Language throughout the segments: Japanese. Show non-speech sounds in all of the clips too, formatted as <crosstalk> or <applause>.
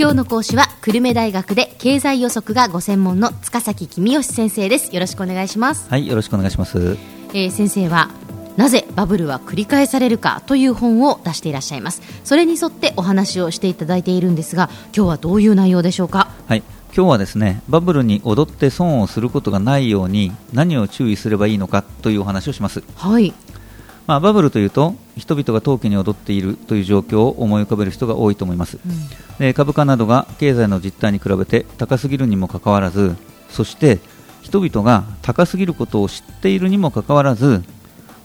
今日の講師は久留米大学で経済予測がご専門の塚崎公義先生です。よろしくお願いしますはいよろしくお願いします、えー、先生はなぜバブルは繰り返されるかという本を出していらっしゃいます。それに沿ってお話をしていただいているんですが今日はどういう内容でしょうか？はい今日はですねバブルに踊って損をすることがないように何を注意すればいいのかというお話をします。はいまあ、バブルというと人々が投機に踊っているという状況を思い浮かべる人が多いと思います、うん、で株価などが経済の実態に比べて高すぎるにもかかわらずそして人々が高すぎることを知っているにもかかわらず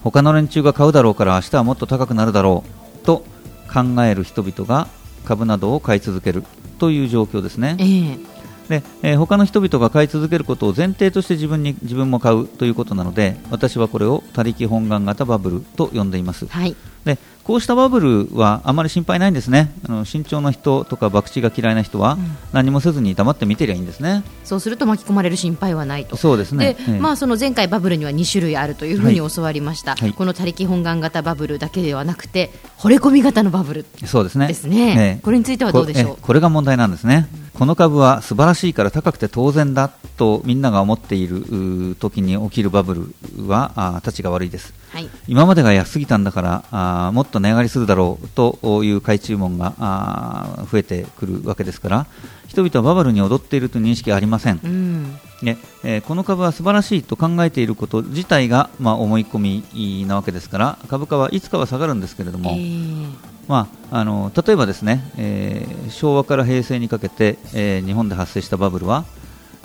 他の連中が買うだろうから明日はもっと高くなるだろうと考える人々が株などを買い続けるという状況ですね。えーで、えー、他の人々が買い続けることを前提として自分に自分も買うということなので私はこれを他力本願型バブルと呼んでいます、はい、でこうしたバブルはあまり心配ないんですね。あの身長の人とか博打が嫌いな人は何もせずに黙って見てりゃいいんですね、うん、そうすると巻き込まれる心配はないと。そうですね。で、まあ、その前回バブルには2種類あるというふうに教わりました、はい、この他力本願型バブルだけではなくて惚れ込み型のバブルそうですね。ですね、これについてはどうでしょう？これが問題なんですね、うんこの株は素晴らしいから高くて当然だとみんなが思っている時に起きるバブルはあたちが悪いです、はい、今までが安すぎたんだからあもっと値上がりするだろうという買い注文があ増えてくるわけですから人々はバブルに踊っているという認識はありません、うん、でえー、この株は素晴らしいと考えていること自体が、まあ、思い込みなわけですから株価はいつかは下がるんですけれども、えーまあ、あの例えばですね、えー、昭和から平成にかけて、えー、日本で発生したバブルは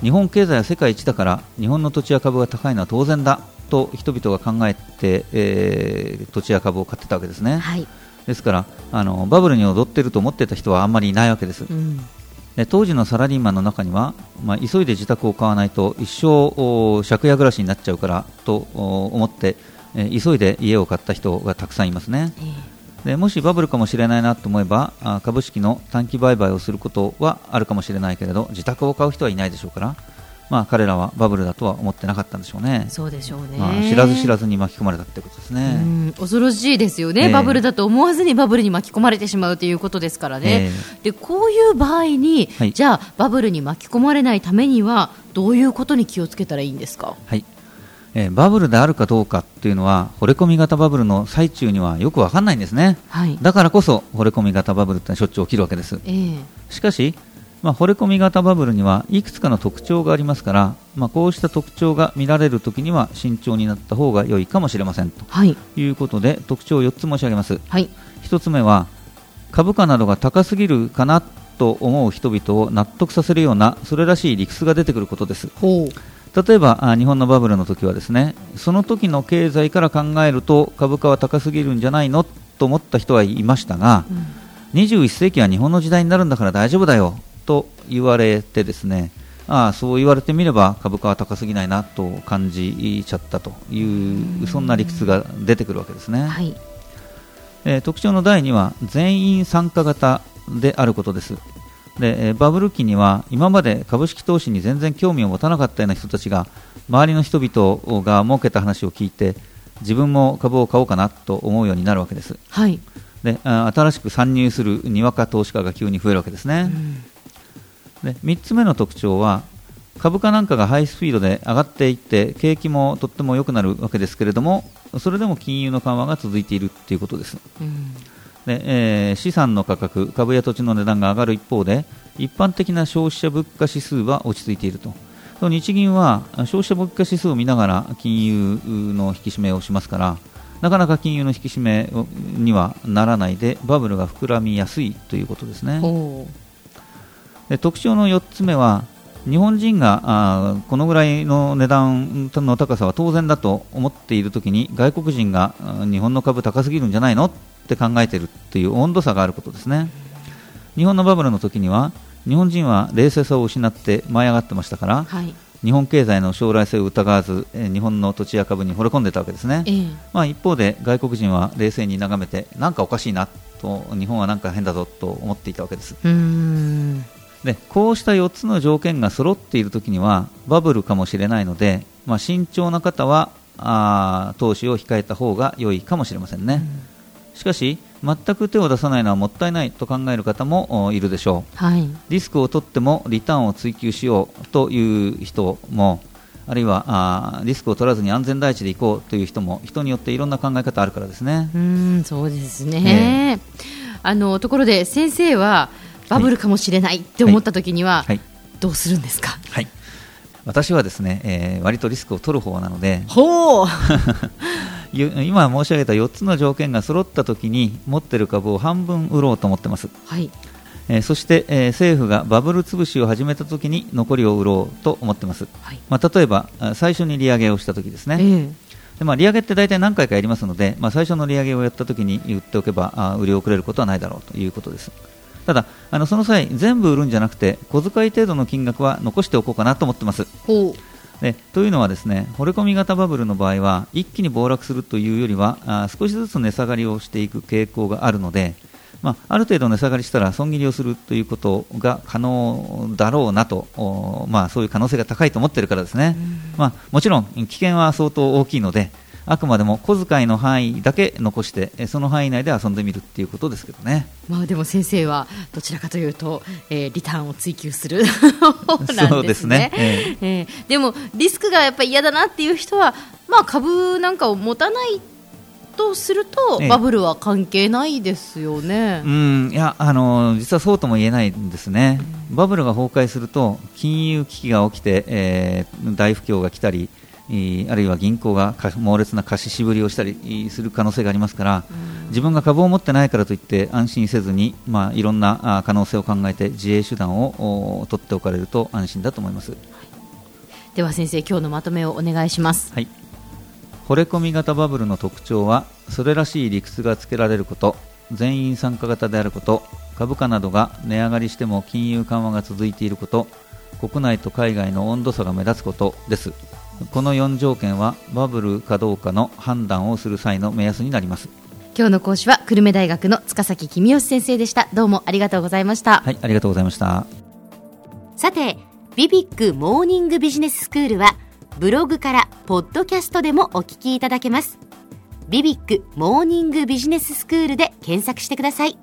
日本経済は世界一だから日本の土地や株が高いのは当然だと人々が考えて、えー、土地や株を買ってたわけですね、はい、ですからあのバブルに踊っていると思っていた人はあんまりいないわけです、うん、で当時のサラリーマンの中には、まあ、急いで自宅を買わないと一生借家暮らしになっちゃうからと思って、えー、急いで家を買った人がたくさんいますね。えーでもしバブルかもしれないなと思えば株式の短期売買をすることはあるかもしれないけれど自宅を買う人はいないでしょうから、まあ、彼らはバブルだとは思ってなかったんでしょうね。そうでしょうね、まあ、知らず知らずに巻き込まれたってことですね。恐ろしいですよね、えー、バブルだと思わずにバブルに巻き込まれてしまうということですからね。えー、でこういう場合に、はい、じゃあバブルに巻き込まれないためにはどういうことに気をつけたらいいんですか？はいえー、バブルであるかどうかっていうのは惚れ込み型バブルの最中にはよく分かんないんですね、はい、だからこそ惚れ込み型バブルってしょっちゅう起きるわけです、えー、しかし、まあ、惚れ込み型バブルにはいくつかの特徴がありますから、まあ、こうした特徴が見られるときには慎重になった方が良いかもしれませんと、はい、いうことで特徴を4つ申し上げます、はい、1つ目は株価などが高すぎるかなと思う人々を納得させるようなそれらしい理屈が出てくることです例えば日本のバブルの時はですねその時の経済から考えると株価は高すぎるんじゃないのと思った人はいましたが、うん、21世紀は日本の時代になるんだから大丈夫だよと言われてですねああそう言われてみれば株価は高すぎないなと感じちゃったというそんな理屈が出てくるわけですね、はい、えー、特徴の第2は全員参加型であることですでバブル期には今まで株式投資に全然興味を持たなかったような人たちが周りの人々が儲けた話を聞いて自分も株を買おうかなと思うようになるわけです、はい、で新しく参入するにわか投資家が急に増えるわけですね、うん、で3つ目の特徴は株価なんかがハイスピードで上がっていって景気もとっても良くなるわけですけれどもそれでも金融の緩和が続いているということです、うんでえー、資産の価格、株や土地の値段が上がる一方で一般的な消費者物価指数は落ち着いていると。日銀は消費者物価指数を見ながら金融の引き締めをしますからなかなか金融の引き締めにはならないでバブルが膨らみやすいということですね。で特徴の4つ目は日本人があこのぐらいの値段の高さは当然だと思っているときに外国人が日本の株高すぎるんじゃないのって考えているという温度差があることですね。日本のバブルの時には日本人は冷静さを失って舞い上がってましたから、はい、日本経済の将来性を疑わず、え日本の土地や株に惚れ込んでたわけですね、えー、まあ、一方で外国人は冷静に眺めてなんかおかしいなと日本はなんか変だぞと思っていたわけです。でこうした4つの条件が揃っている時にはバブルかもしれないので、まあ、慎重な方はあ投資を控えた方が良いかもしれませんね。しかし全く手を出さないのはもったいないと考える方もいるでしょう、はい、リスクを取ってもリターンを追求しようという人もあるいはあリスクを取らずに安全第一でいこうという人も人によっていろんな考え方あるからですね。うんそうですね、えー、あのところで先生はバブルかもしれないって思った時には、はい、どうするんですか、はい、私はですね、えー、割とリスクを取る方なので。ほう <laughs> 今申し上げた4つの条件が揃った時に持っている株を半分売ろうと思ってます。はい。えー、そして、えー、政府がバブル潰しを始めたときに残りを売ろうと思ってます、はい、まあ、例えば最初に利上げをしたときですね、えー、でまあ、利上げって大体何回かやりますので、まあ、最初の利上げをやったときに売っておけばあ売り遅れることはないだろうということです。ただあのその際全部売るんじゃなくて小遣い程度の金額は残しておこうかなと思ってますでというのはですね惚れ込み型バブルの場合は一気に暴落するというよりはあ少しずつ値下がりをしていく傾向があるのでまあ、ある程度値下がりしたら損切りをするということが可能だろうなと、まあ、そういう可能性が高いと思っているからですね、まあ、もちろん危険は相当大きいのであくまでも小遣いの範囲だけ残してその範囲内で遊んでみるっていうことですけどね、まあ、でも先生はどちらかというと、えー、リターンを追求する <laughs> そうですね、えー、えー、でもリスクがやっぱり嫌だなっていう人は、まあ、株なんかを持たないとすると、バブルは関係ないですよね。うん。いやあの実はそうとも言えないんですね、うん、バブルが崩壊すると金融危機が起きて、えー、大不況が来たり、あるいは銀行が猛烈な貸ししぶりをしたりする可能性がありますから、うん、自分が株を持ってないからといって安心せずに、まあ、いろんな可能性を考えて自衛手段を取っておかれると安心だと思います。では先生今日のまとめをお願いします。はい惚れ込み型バブルの特徴はそれらしい理屈がつけられること全員参加型であること株価などが値上がりしても金融緩和が続いていること国内と海外の温度差が目立つことですこの4条件はバブルかどうかの判断をする際の目安になります今日の講師は久留米大学の塚崎公義先生でしたどうもありがとうございましたはいありがとうございましたさてビビックモーニングビジネススクールはブログからポッドキャストでもお聞きいただけます。ビビックモーニングビジネススクールで検索してください。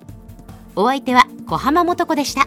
お相手は小浜もとこでした。